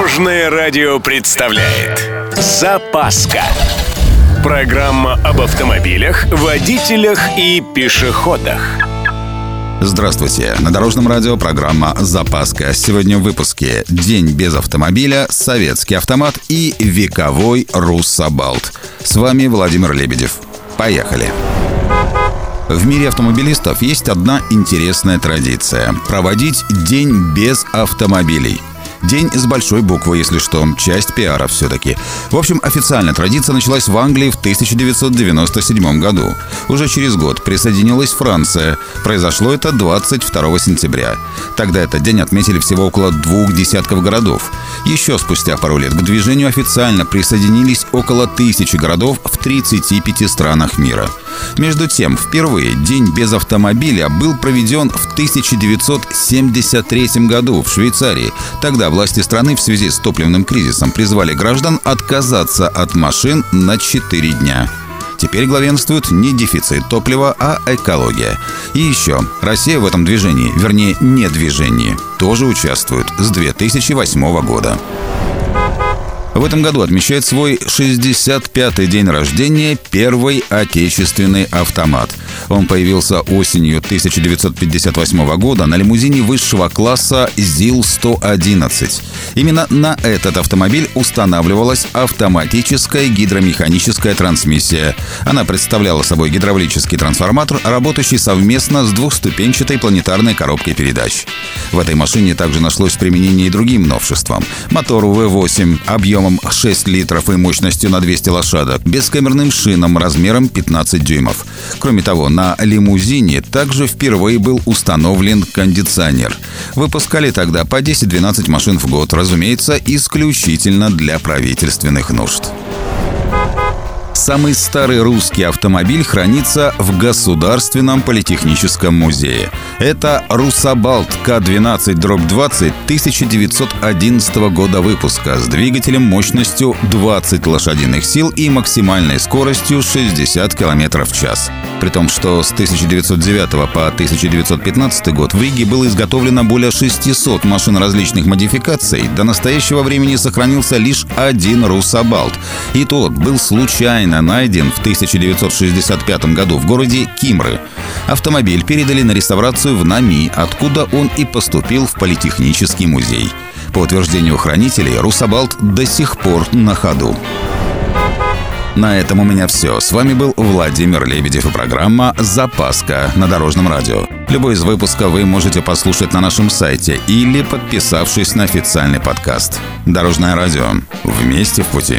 Дорожное радио представляет Запаска Программа об автомобилях, водителях и пешеходах Здравствуйте! На Дорожном радио программа «Запаска». Сегодня в выпуске «День без автомобиля», «Советский автомат» и «Вековой Руссобалт». С вами Владимир Лебедев. Поехали! В мире автомобилистов есть одна интересная традиция – проводить день без автомобилей – День с большой буквы, если что. Часть пиара все-таки. В общем, официально традиция началась в Англии в 1997 году. Уже через год присоединилась Франция. Произошло это 22 сентября. Тогда этот день отметили всего около двух десятков городов. Еще спустя пару лет к движению официально присоединились около тысячи городов в 35 странах мира. Между тем, впервые День без автомобиля был проведен в 1973 году в Швейцарии. Тогда власти страны в связи с топливным кризисом призвали граждан отказаться от машин на 4 дня. Теперь главенствует не дефицит топлива, а экология. И еще, Россия в этом движении, вернее, не движении, тоже участвует с 2008 года. В этом году отмечает свой 65-й день рождения первый отечественный автомат. Он появился осенью 1958 года на лимузине высшего класса ЗИЛ-111. Именно на этот автомобиль устанавливалась автоматическая гидромеханическая трансмиссия. Она представляла собой гидравлический трансформатор, работающий совместно с двухступенчатой планетарной коробкой передач. В этой машине также нашлось применение и другим новшествам. Мотору V8 объемом 6 литров и мощностью на 200 лошадок, бескамерным шином размером 15 дюймов. Кроме того, на лимузине также впервые был установлен кондиционер. Выпускали тогда по 10-12 машин в год, разумеется, исключительно для правительственных нужд. Самый старый русский автомобиль хранится в Государственном политехническом музее. Это Русабалт К-12-20 1911 года выпуска с двигателем мощностью 20 лошадиных сил и максимальной скоростью 60 км в час. При том, что с 1909 по 1915 год в Риге было изготовлено более 600 машин различных модификаций, до настоящего времени сохранился лишь один Русабалт. И тот был случайно случайно найден в 1965 году в городе Кимры. Автомобиль передали на реставрацию в Нами, откуда он и поступил в Политехнический музей. По утверждению хранителей, Русабалт до сих пор на ходу. На этом у меня все. С вами был Владимир Лебедев и программа «Запаска» на Дорожном радио. Любой из выпусков вы можете послушать на нашем сайте или подписавшись на официальный подкаст. Дорожное радио. Вместе в пути.